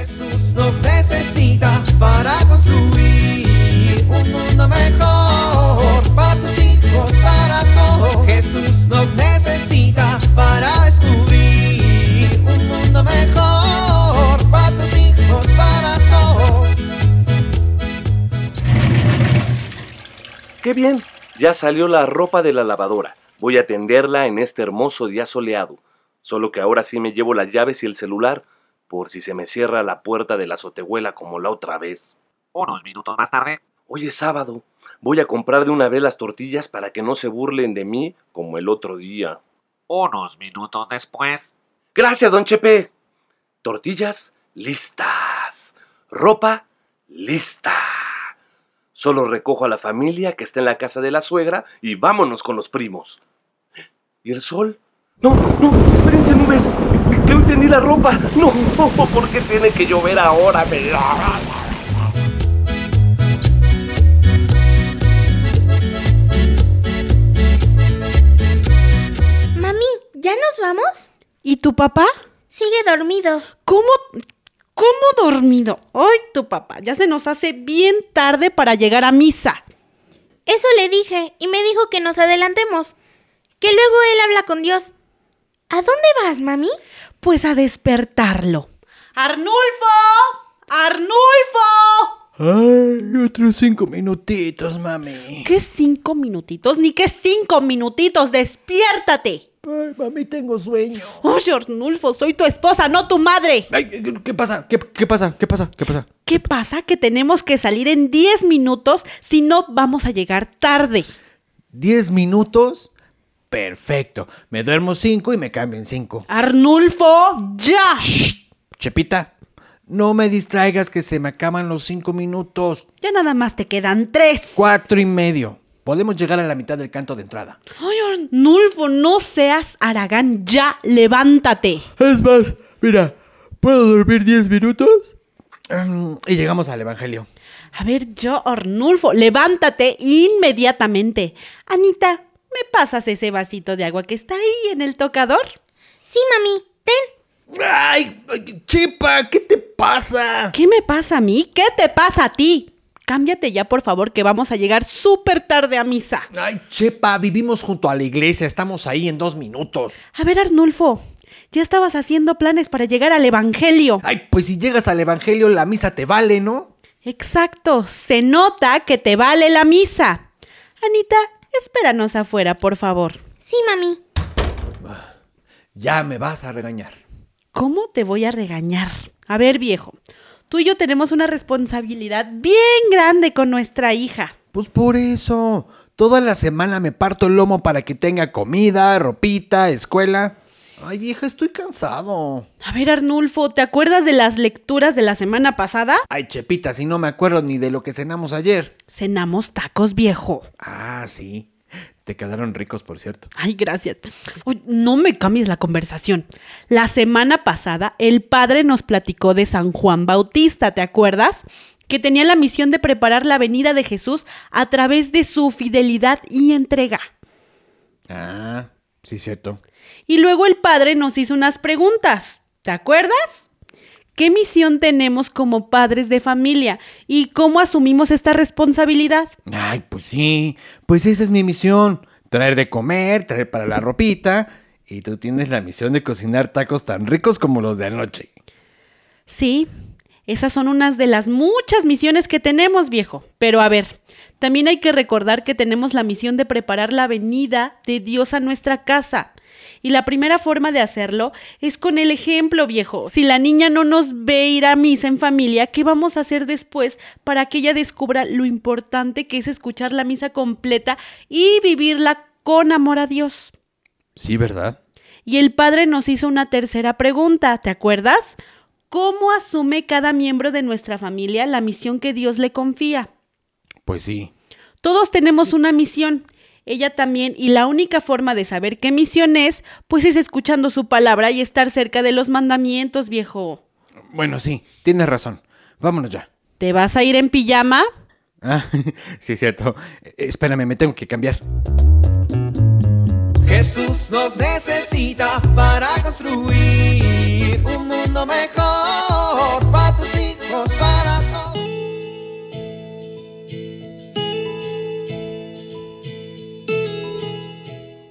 Jesús nos necesita para construir un mundo mejor para tus hijos, para todos. Jesús nos necesita para descubrir un mundo mejor para tus hijos, para todos. ¡Qué bien! Ya salió la ropa de la lavadora. Voy a tenderla en este hermoso día soleado. Solo que ahora sí me llevo las llaves y el celular, por si se me cierra la puerta de la azotehuela como la otra vez. Unos minutos más tarde. Hoy es sábado. Voy a comprar de una vez las tortillas para que no se burlen de mí como el otro día. Unos minutos después. Gracias, don Chepe. Tortillas listas. Ropa lista. Solo recojo a la familia que está en la casa de la suegra y vámonos con los primos. ¿Y el sol? No, no, espérense nubes. Que hoy tendí la ropa. No, ¿por qué tiene que llover ahora? Me- Mami, ¿ya nos vamos? ¿Y tu papá? Sigue dormido. ¿Cómo? ¿Cómo dormido? Ay, tu papá, ya se nos hace bien tarde para llegar a misa. Eso le dije y me dijo que nos adelantemos. Que luego él habla con Dios. ¿A dónde vas, mami? Pues a despertarlo. ¡Arnulfo! ¡Arnulfo! Ay, otros cinco minutitos, mami. ¿Qué cinco minutitos? Ni qué cinco minutitos. ¡Despiértate! Ay, mami, tengo sueño. Oye, Arnulfo, soy tu esposa, no tu madre. Ay, ¿qué pasa? ¿Qué, qué pasa? ¿Qué pasa? ¿Qué pasa? ¿Qué pasa? Que tenemos que salir en 10 minutos, si no vamos a llegar tarde. ¿Diez minutos? Perfecto. Me duermo cinco y me cambio en cinco. Arnulfo, ya. Chepita, no me distraigas que se me acaban los cinco minutos. Ya nada más te quedan tres. Cuatro y medio. Podemos llegar a la mitad del canto de entrada. Ay, Arnulfo, no seas Aragán, ya levántate. Es más, mira, ¿puedo dormir diez minutos? Mm, y llegamos al Evangelio. A ver, yo, Arnulfo, levántate inmediatamente. Anita, ¿me pasas ese vasito de agua que está ahí en el tocador? Sí, mami, ten. ¡Ay! ay, Chepa! ¿Qué te pasa? ¿Qué me pasa a mí? ¿Qué te pasa a ti? Cámbiate ya, por favor, que vamos a llegar súper tarde a misa. Ay, Chepa, vivimos junto a la iglesia, estamos ahí en dos minutos. A ver, Arnulfo, ya estabas haciendo planes para llegar al Evangelio. Ay, pues si llegas al Evangelio, la misa te vale, ¿no? Exacto, se nota que te vale la misa. Anita, espéranos afuera, por favor. Sí, mami. Ya me vas a regañar. ¿Cómo te voy a regañar? A ver, viejo, tú y yo tenemos una responsabilidad bien grande con nuestra hija. Pues por eso. Toda la semana me parto el lomo para que tenga comida, ropita, escuela. Ay, vieja, estoy cansado. A ver, Arnulfo, ¿te acuerdas de las lecturas de la semana pasada? Ay, Chepita, si no me acuerdo ni de lo que cenamos ayer. Cenamos tacos, viejo. Ah, sí. Te quedaron ricos, por cierto. Ay, gracias. Uy, no me cambies la conversación. La semana pasada, el padre nos platicó de San Juan Bautista, ¿te acuerdas? Que tenía la misión de preparar la venida de Jesús a través de su fidelidad y entrega. Ah, sí, cierto. Y luego el padre nos hizo unas preguntas. ¿Te acuerdas? ¿Qué misión tenemos como padres de familia y cómo asumimos esta responsabilidad? Ay, pues sí. Pues esa es mi misión. Traer de comer, traer para la ropita. Y tú tienes la misión de cocinar tacos tan ricos como los de anoche. Sí, esas son unas de las muchas misiones que tenemos, viejo. Pero a ver, también hay que recordar que tenemos la misión de preparar la venida de Dios a nuestra casa. Y la primera forma de hacerlo es con el ejemplo, viejo. Si la niña no nos ve ir a misa en familia, ¿qué vamos a hacer después para que ella descubra lo importante que es escuchar la misa completa y vivirla con amor a Dios? Sí, ¿verdad? Y el padre nos hizo una tercera pregunta, ¿te acuerdas? ¿Cómo asume cada miembro de nuestra familia la misión que Dios le confía? Pues sí. Todos tenemos una misión, ella también, y la única forma de saber qué misión es, pues es escuchando su palabra y estar cerca de los mandamientos, viejo. Bueno, sí, tienes razón. Vámonos ya. ¿Te vas a ir en pijama? Ah, sí, es cierto. Eh, Espérame, me tengo que cambiar. Jesús nos necesita para construir un mundo mejor para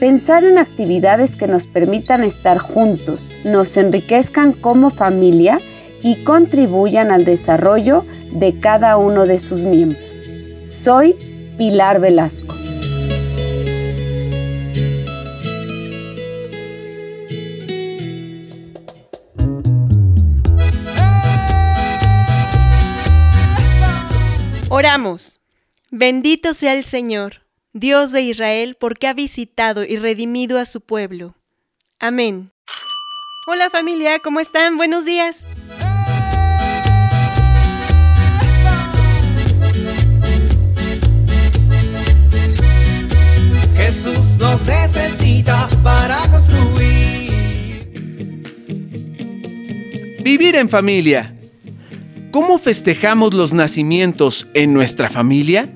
Pensar en actividades que nos permitan estar juntos, nos enriquezcan como familia y contribuyan al desarrollo de cada uno de sus miembros. Soy Pilar Velasco. Oramos. Bendito sea el Señor, Dios de Israel, porque ha visitado y redimido a su pueblo. Amén. Hola familia, ¿cómo están? Buenos días. Jesús nos necesita para construir. Vivir en familia. ¿Cómo festejamos los nacimientos en nuestra familia?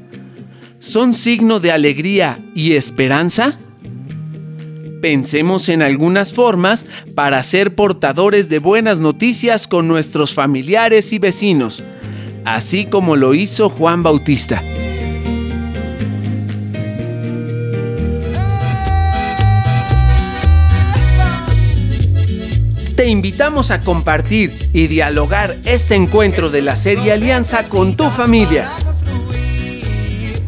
¿Son signo de alegría y esperanza? Pensemos en algunas formas para ser portadores de buenas noticias con nuestros familiares y vecinos, así como lo hizo Juan Bautista. Te invitamos a compartir y dialogar este encuentro de la serie Alianza con tu familia.